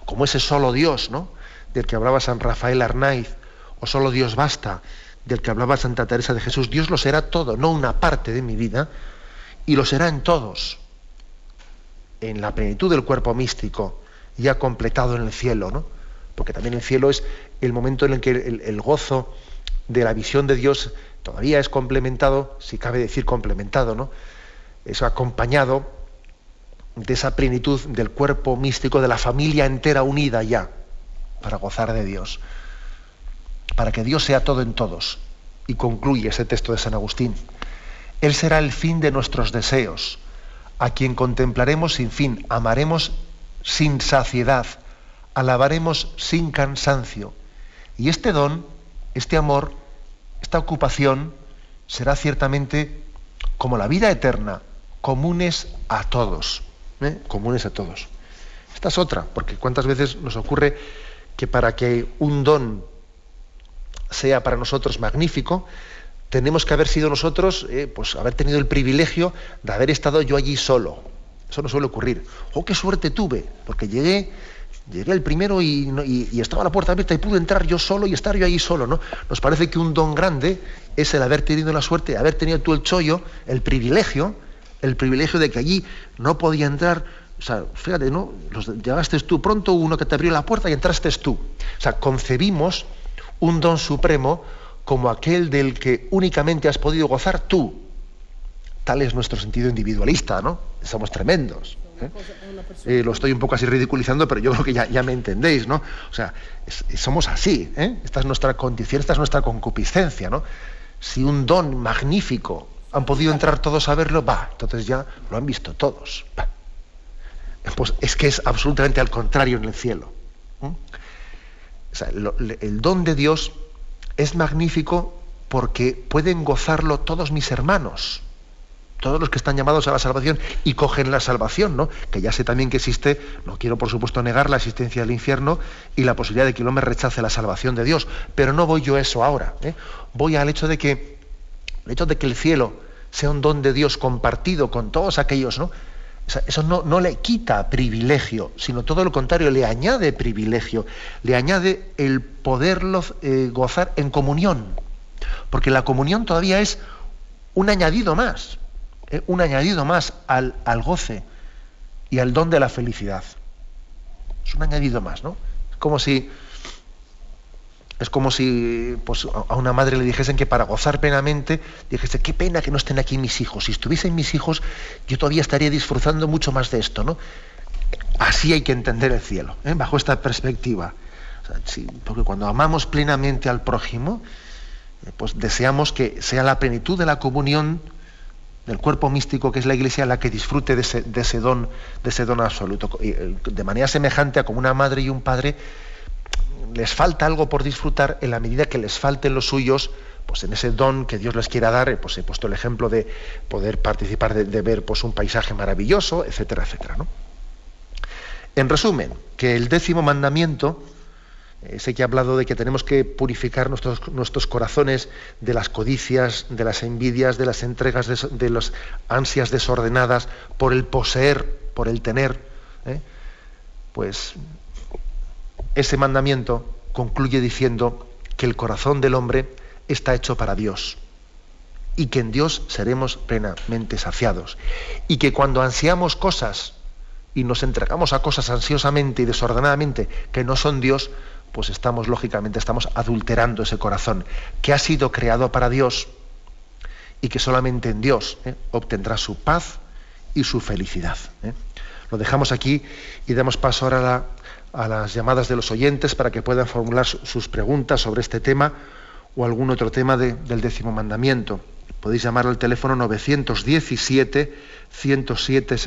Speaker 1: como ese solo Dios, ¿no? Del que hablaba San Rafael Arnaiz, o solo Dios basta, del que hablaba Santa Teresa de Jesús. Dios lo será todo, no una parte de mi vida, y lo será en todos, en la plenitud del cuerpo místico ya completado en el cielo, ¿no? Porque también el cielo es el momento en el que el, gozo de la visión de Dios todavía es complementado, si cabe decir complementado, ¿no? Es acompañado de esa plenitud del cuerpo místico, de la familia entera unida ya, para gozar de Dios. Para que Dios sea todo en todos. Y concluye ese texto de San Agustín. Él será el fin de nuestros deseos, a quien contemplaremos sin fin, amaremos sin saciedad, alabaremos sin cansancio. Y este don, este amor, esta ocupación será ciertamente como la vida eterna, comunes a todos. ¿eh? Comunes a todos. Esta es otra, porque cuántas veces nos ocurre que para que un don sea para nosotros magnífico, tenemos que haber sido nosotros, eh, pues haber tenido el privilegio de haber estado yo allí solo, eso no suele ocurrir. ¡Oh, qué suerte tuve! Porque llegué, llegué el primero y, estaba la puerta abierta y pude entrar yo solo y estar yo ahí solo, ¿no? Nos parece que un don grande es el haber tenido la suerte, haber tenido tú el chollo, el privilegio, el privilegio de que allí no podía entrar. O sea, fíjate, ¿no? llegaste tú pronto, uno que te abrió la puerta y entraste tú. O sea, concebimos un don supremo como aquel del que únicamente has podido gozar tú, Tal es nuestro sentido individualista, ¿no? Somos tremendos. ¿eh? Eh, lo estoy un poco así ridiculizando, pero yo creo que ya, me entendéis, ¿no? O sea, somos así, ¿eh? Esta es nuestra condición, esta es nuestra concupiscencia, ¿no? Si un don magnífico han podido entrar todos a verlo, va, entonces ya lo han visto todos. Pues es que es absolutamente al contrario en el cielo. El don de Dios es magnífico porque pueden gozarlo todos mis hermanos todos los que están llamados a la salvación y cogen la salvación, ¿no? Que ya sé también que existe, no quiero por supuesto negar la existencia del infierno y la posibilidad de que el hombre rechace la salvación de Dios, pero no voy yo a eso ahora. ¿eh? Voy al hecho de que el hecho de que el cielo sea un don de Dios compartido con todos aquellos, ¿no? Eso no, no le quita privilegio, sino todo lo contrario, le añade privilegio, le añade el poderlo eh, gozar en comunión, porque la comunión todavía es un añadido más. Eh, un añadido más al, goce y al don de la felicidad. Es un añadido más, ¿no? Es como si, es como si pues, a una madre le dijesen que para gozar plenamente, dijese, qué pena que no estén aquí mis hijos. Si estuviesen mis hijos, yo todavía estaría disfrutando mucho más de esto, ¿no? Así hay que entender el cielo, ¿eh? bajo esta perspectiva. porque cuando amamos plenamente al prójimo, eh, pues deseamos que sea la plenitud de la comunión del cuerpo místico que es la Iglesia la que disfrute de ese, don, de ese don absoluto. Eh, de manera semejante a como una madre y un padre les falta algo por disfrutar en la medida que les falten los suyos, pues en ese don que Dios les quiera dar, eh, pues he puesto el ejemplo de poder participar de, ver pues, un paisaje maravilloso, etcétera, etcétera. En resumen, que el décimo mandamiento eh, sé que he hablado de que tenemos que purificar nuestros, nuestros corazones de las codicias, de las envidias, de las entregas, de, las ansias desordenadas por el poseer, por el tener. ¿eh? Pues ese mandamiento concluye diciendo que el corazón del hombre está hecho para Dios y que en Dios seremos plenamente saciados y que cuando ansiamos cosas y nos entregamos a cosas ansiosamente y desordenadamente que no son Dios, pues estamos, lógicamente, estamos adulterando ese corazón que ha sido creado para Dios y que solamente en Dios ¿eh? obtendrá su paz y su felicidad. ¿eh? Lo dejamos aquí y damos paso ahora a, las llamadas de los oyentes para que puedan formular sus preguntas sobre este tema o algún otro tema del décimo mandamiento. Podéis llamar al teléfono 917 107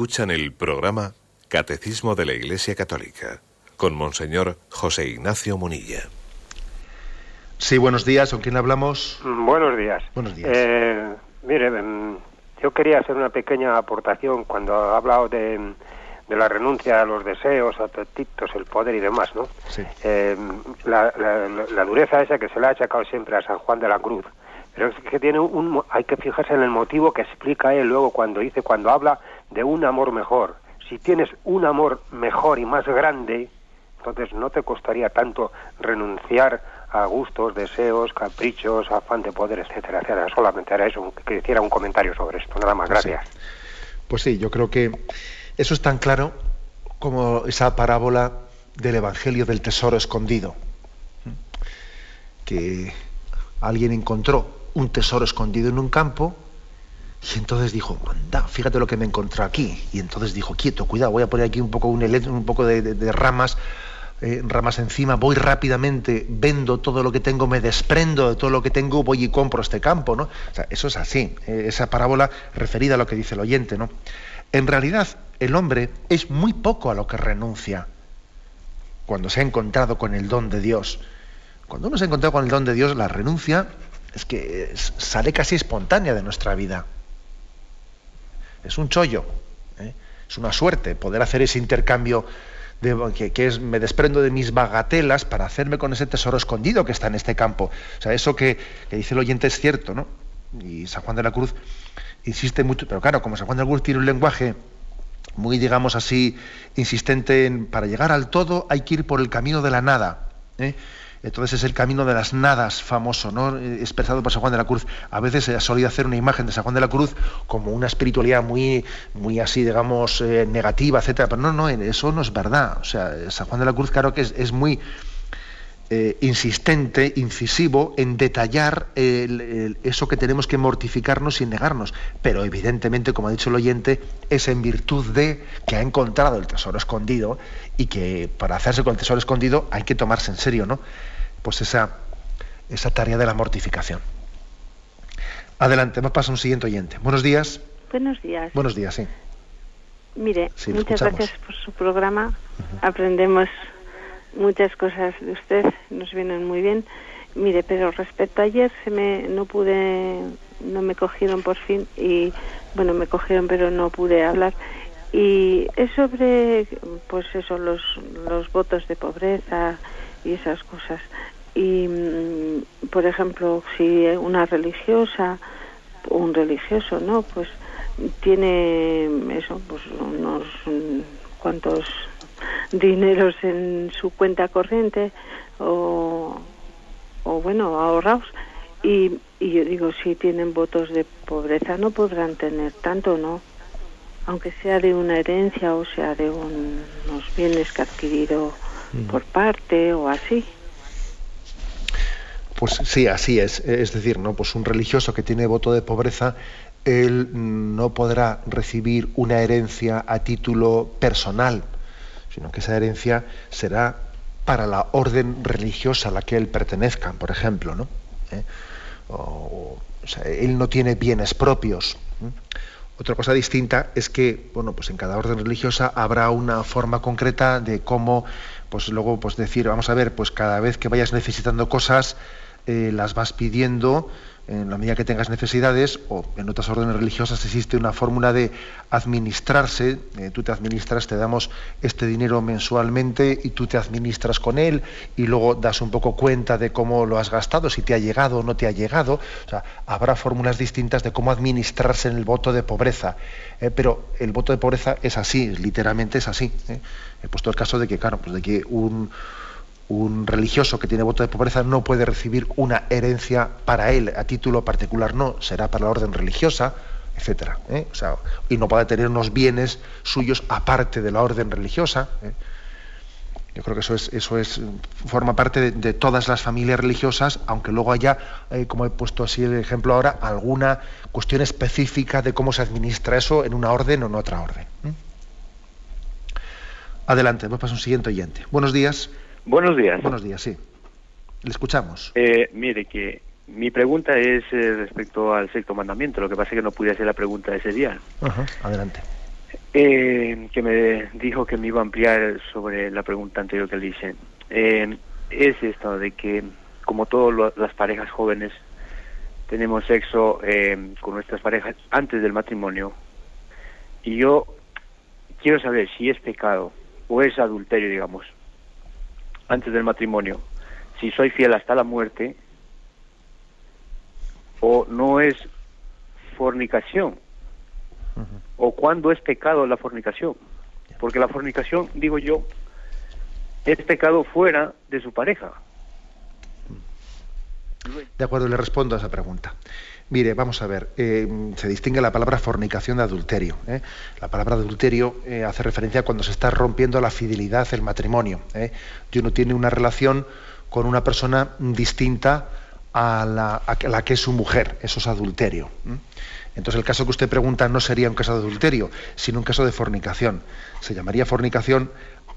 Speaker 2: Escuchan el programa Catecismo de la Iglesia Católica con Monseñor José Ignacio Munilla.
Speaker 1: Sí, buenos días. ¿Con quién hablamos?
Speaker 3: Buenos días.
Speaker 1: Buenos días.
Speaker 3: Eh, mire, mm, yo quería hacer una pequeña aportación cuando ha hablado de, la renuncia a los deseos, apetitos, el poder y demás, ¿no?
Speaker 1: Sí.
Speaker 3: Eh, la, la, dureza esa que se le ha achacado siempre a San Juan de la Cruz, pero es que tiene un, hay que fijarse en el motivo que explica él luego cuando dice, cuando habla de un amor mejor. Si tienes un amor mejor y más grande, entonces no te costaría tanto renunciar a gustos, deseos, caprichos, afán de poder, etcétera, etcétera. Solamente era eso, que hiciera un comentario sobre esto. Nada más, pues gracias.
Speaker 1: Pues sí, yo creo que eso es tan claro como esa parábola del Evangelio del Tesoro Escondido, que alguien encontró un tesoro escondido en un campo y entonces dijo, anda, fíjate lo que me encontré aquí. Y entonces dijo, quieto, cuidado, voy a poner aquí un poco, un, un poco de, ramas, eh, ramas encima, voy rápidamente, vendo todo lo que tengo, me desprendo de todo lo que tengo, voy y compro este campo, ¿no? O sea, eso es así, eh, esa parábola referida a lo que dice el oyente, ¿no? En realidad, el hombre es muy poco a lo que renuncia cuando se ha encontrado con el don de Dios. Cuando uno se ha encontrado con el don de Dios, la renuncia es que sale casi espontánea de nuestra vida es un chollo, ¿eh? es una suerte poder hacer ese intercambio de, que, es me desprendo de mis bagatelas para hacerme con ese tesoro escondido que está en este campo. O sea, eso que, dice el oyente es cierto, ¿no? Y San Juan de la Cruz insiste mucho, pero claro, como San Juan de la Cruz tiene un lenguaje muy, digamos así, insistente en para llegar al todo hay que ir por el camino de la nada. ¿eh? Entonces es el camino de las nadas famoso, ¿no? Eh, expresado por San Juan de la Cruz. A veces se ha solido hacer una imagen de San Juan de la Cruz como una espiritualidad muy, muy así, digamos, eh, negativa, etcétera. Pero no, no, eso no es verdad. O sea, San Juan de la Cruz, claro que es muy eh, insistente, incisivo en detallar eso que tenemos que mortificarnos y negarnos. Pero evidentemente, como ha dicho el oyente, es en virtud de que ha encontrado el tesoro escondido y que para hacerse con el tesoro escondido hay que tomarse en serio, ¿no? Pues esa, esa tarea de la mortificación. Adelante, vamos pasa un siguiente oyente. Buenos días.
Speaker 4: Buenos días.
Speaker 1: Buenos días, sí.
Speaker 4: Mire, muchas gracias por su programa. Aprendemos muchas cosas de usted nos vienen muy bien. Mire, pero respecto a ayer se me no pude no me cogieron por fin y bueno, me cogieron pero no pude hablar y es sobre pues eso los los votos de pobreza y esas cosas. Y mm, por ejemplo, si una religiosa un religioso, ¿no? Pues tiene eso, pues unos cuantos dineros en su cuenta corriente o, o bueno, ahorrados. Y, y yo digo, si tienen votos de pobreza no podrán tener tanto, ¿no? Aunque sea de una herencia o sea de unos bienes que ha adquirido por parte o así.
Speaker 1: Pues sí, así es. Es decir, ¿no? Pues un religioso que tiene voto de pobreza, él no podrá recibir una herencia a título personal, sino que esa herencia será para la orden religiosa a la que él pertenezca, por ejemplo, ¿no? ¿Eh? o, sea, él no tiene bienes propios. Otra cosa distinta es que, bueno, pues en cada orden religiosa habrá una forma concreta de cómo, pues luego, pues decir, vamos a ver, pues cada vez que vayas necesitando cosas, eh, las vas pidiendo en la medida que tengas necesidades, o en otras órdenes religiosas existe una fórmula de administrarse, eh, tú te administras, te damos este dinero mensualmente y tú te administras con él y luego das un poco cuenta de cómo lo has gastado, si te ha llegado o no te ha llegado. O sea, habrá fórmulas distintas de cómo administrarse en el voto de pobreza. Eh, pero el voto de pobreza es así, literalmente es así. He puesto el caso de que, claro, pues de que un un religioso que tiene voto de pobreza no puede recibir una herencia para él, a título particular no, será para la orden religiosa, etcétera. ¿eh? y no puede tener unos bienes suyos aparte de la orden religiosa. ¿eh? Yo creo que eso es, eso es, forma parte de, todas las familias religiosas, aunque luego haya, eh, como he puesto así el ejemplo ahora, alguna cuestión específica de cómo se administra eso en una orden o en otra orden. Adelante, vamos a un siguiente oyente. Buenos días.
Speaker 5: Buenos días.
Speaker 1: Buenos días, sí. Le escuchamos.
Speaker 5: Eh, mire, que mi pregunta es eh, respecto al sexto mandamiento. Lo que pasa es que no pude hacer la pregunta ese día.
Speaker 1: Adelante.
Speaker 5: Eh, que me dijo que me iba a ampliar sobre la pregunta anterior que le hice. es esto de que, como todas las parejas jóvenes, tenemos sexo con nuestras parejas antes del matrimonio. Y yo quiero saber si es pecado o es adulterio, digamos, antes del matrimonio, si soy fiel hasta la muerte, o no es fornicación, o cuándo es pecado la fornicación. Porque la fornicación, digo yo, es pecado fuera de su pareja.
Speaker 1: De acuerdo, le respondo a esa pregunta. Mire, vamos a ver, eh, se distingue la palabra fornicación de adulterio. ¿eh? La palabra adulterio eh, hace referencia a cuando se está rompiendo la fidelidad, el matrimonio. Y uno tiene una relación con una persona distinta a la, que es su mujer, eso es adulterio. Entonces el caso que usted pregunta no sería un caso de adulterio, sino un caso de fornicación. Se llamaría fornicación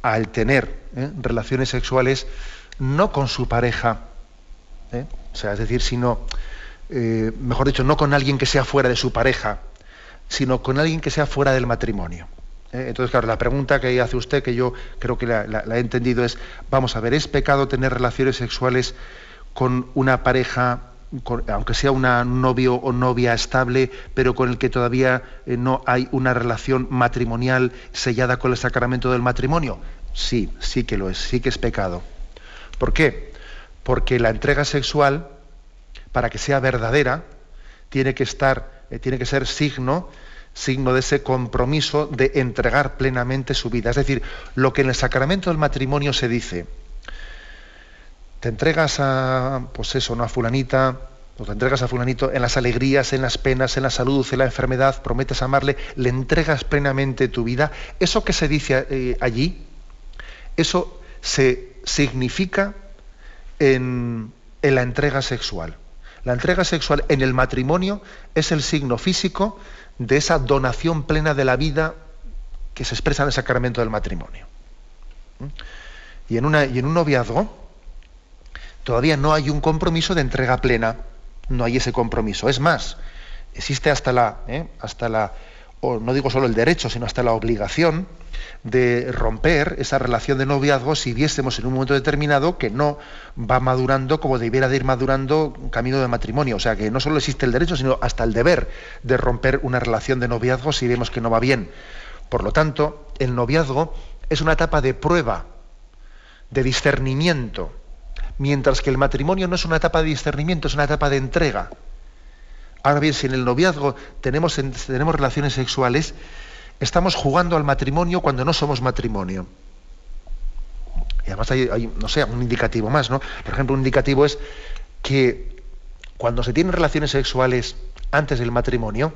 Speaker 1: al tener relaciones sexuales no con su pareja, o sea, es decir, sino eh, mejor dicho, no con alguien que sea fuera de su pareja, sino con alguien que sea fuera del matrimonio. ¿eh? Entonces, claro, la pregunta que hace usted, que yo creo que la, he entendido, es, vamos a ver, ¿es pecado tener relaciones sexuales con una pareja, aunque sea una novio o novia estable, pero con el que todavía eh, no hay una relación matrimonial sellada con el sacramento del matrimonio? Sí, sí que lo es, sí que es pecado. ¿Por qué? Porque la entrega sexual para que sea verdadera, tiene que estar, eh, tiene que ser signo, signo de ese compromiso de entregar plenamente su vida. Es decir, lo que en el sacramento del matrimonio se dice, te entregas a, pues eso, ¿no? a fulanita, o te entregas a fulanito en las alegrías, en las penas, en la salud, en la enfermedad, prometes amarle, le entregas plenamente tu vida. Eso que se dice eh, allí, eso se significa en la entrega sexual. La entrega sexual en el matrimonio es el signo físico de esa donación plena de la vida que se expresa en el sacramento del matrimonio. ¿Mm? Y en, y en un noviazgo todavía no hay un compromiso de entrega plena, no hay ese compromiso. Es más, existe hasta la, ¿eh? hasta la o no digo solo el derecho, sino hasta la obligación de romper esa relación de noviazgo si viésemos en un momento determinado que no va madurando como debiera de ir madurando un camino de matrimonio. O sea que no solo existe el derecho, sino hasta el deber de romper una relación de noviazgo si vemos que no va bien. Por lo tanto, el noviazgo es una etapa de prueba, de discernimiento, mientras que el matrimonio no es una etapa de discernimiento, es una etapa de entrega. Ahora bien, si en el noviazgo tenemos, tenemos relaciones sexuales, estamos jugando al matrimonio cuando no somos matrimonio. Y además hay, no sé, un indicativo más, ¿no? Por ejemplo, un indicativo es que cuando se tienen relaciones sexuales antes del matrimonio,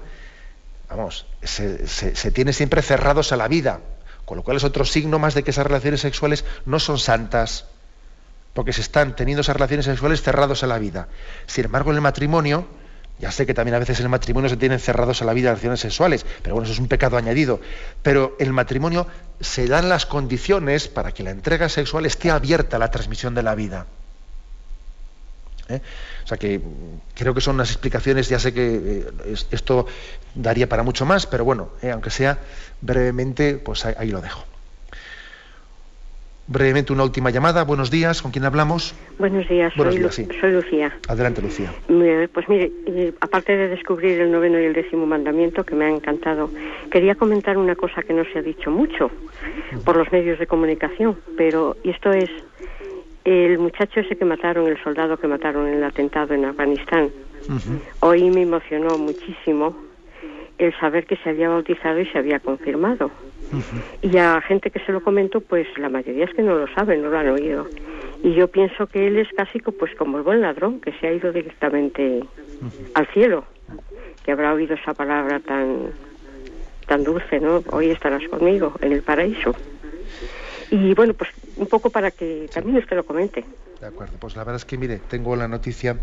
Speaker 1: vamos, se, se, tiene siempre cerrados a la vida, con lo cual es otro signo más de que esas relaciones sexuales no son santas, porque se están teniendo esas relaciones sexuales cerrados a la vida. Sin embargo, en el matrimonio, ya sé que también a veces en el matrimonio se tienen cerrados a la vida de relaciones sexuales, pero bueno, eso es un pecado añadido. Pero el matrimonio se dan las condiciones para que la entrega sexual esté abierta a la transmisión de la vida. ¿eh? O sea que creo que son unas explicaciones, ya sé que eh, esto daría para mucho más, pero bueno, eh, aunque sea brevemente, pues ahí, lo dejo. Brevemente una última llamada. Buenos días, ¿con quién hablamos?
Speaker 6: Buenos días, soy, Lucía.
Speaker 1: Adelante, Lucía.
Speaker 6: Pues mire, aparte de descubrir el noveno y el décimo mandamiento, que me ha encantado, quería comentar una cosa que no se ha dicho mucho por los medios de comunicación, pero y esto es el muchacho ese que mataron, el soldado que mataron en el atentado en Afganistán. Hoy me emocionó muchísimo el saber que se había bautizado y se había confirmado. Y a gente que se lo comentó, pues la mayoría es que no lo saben, no lo han oído. Y yo pienso que él es casi pues como el buen ladrón, que se ha ido directamente al cielo, que habrá oído esa palabra tan tan dulce, ¿no? Hoy estarás conmigo en el paraíso. Y bueno, pues un poco para que también usted lo comente.
Speaker 1: De acuerdo, pues la verdad es que mire, tengo la noticia,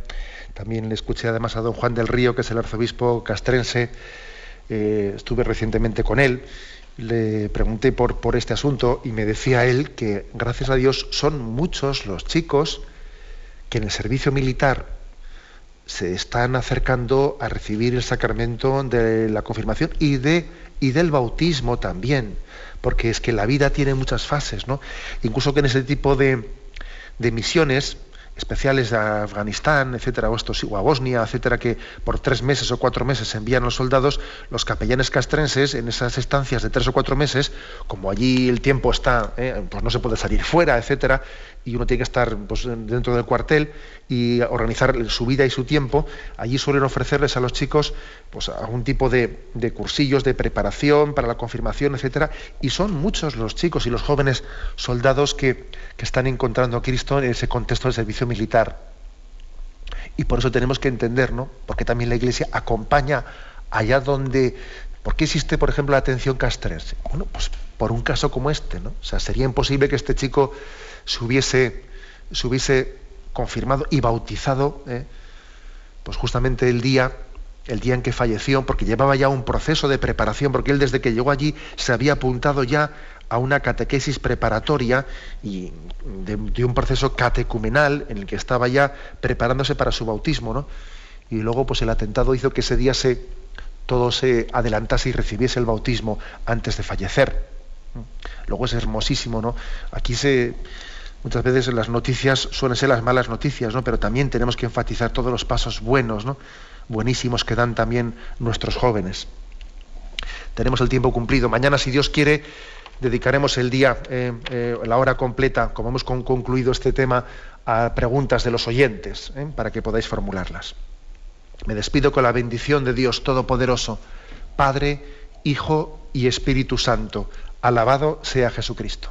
Speaker 1: también le escuché además a don Juan del Río, que es el arzobispo castrense, eh, estuve recientemente con él, le pregunté por, por este asunto y me decía él que gracias a Dios son muchos los chicos que en el servicio militar se están acercando a recibir el sacramento de la confirmación y, de, y del bautismo también porque es que la vida tiene muchas fases, ¿no? Incluso que en ese tipo de, de misiones especiales de Afganistán, etcétera, o, estos, o a Bosnia, etcétera, que por tres meses o cuatro meses envían a los soldados, los capellanes castrenses en esas estancias de tres o cuatro meses, como allí el tiempo está, eh, pues no se puede salir fuera, etcétera, y uno tiene que estar pues, dentro del cuartel y organizar su vida y su tiempo, allí suelen ofrecerles a los chicos pues, algún tipo de, cursillos de preparación para la confirmación, etcétera, y son muchos los chicos y los jóvenes soldados que, que están encontrando a Cristo en ese contexto del servicio militar. Y por eso tenemos que entender, ¿no? Porque también la Iglesia acompaña allá donde ¿Por qué existe, por ejemplo, la atención castrense? Bueno, pues por un caso como este, ¿no? O sea, sería imposible que este chico se hubiese, se hubiese confirmado y bautizado, ¿eh? pues justamente el día, el día en que falleció, porque llevaba ya un proceso de preparación, porque él desde que llegó allí se había apuntado ya a una catequesis preparatoria y de, un proceso catecumenal en el que estaba ya preparándose para su bautismo, ¿no? Y luego, pues el atentado hizo que ese día se todo se adelantase y recibiese el bautismo antes de fallecer. Luego es hermosísimo, ¿no? Aquí se muchas veces las noticias suelen ser las malas noticias, ¿no? Pero también tenemos que enfatizar todos los pasos buenos, ¿no? Buenísimos que dan también nuestros jóvenes. Tenemos el tiempo cumplido. Mañana, si Dios quiere, dedicaremos el día, eh, eh, la hora completa, como hemos concluido este tema, a preguntas de los oyentes, ¿eh? para que podáis formularlas. Me despido con la bendición de Dios Todopoderoso, Padre, Hijo y Espíritu Santo. Alabado sea Jesucristo.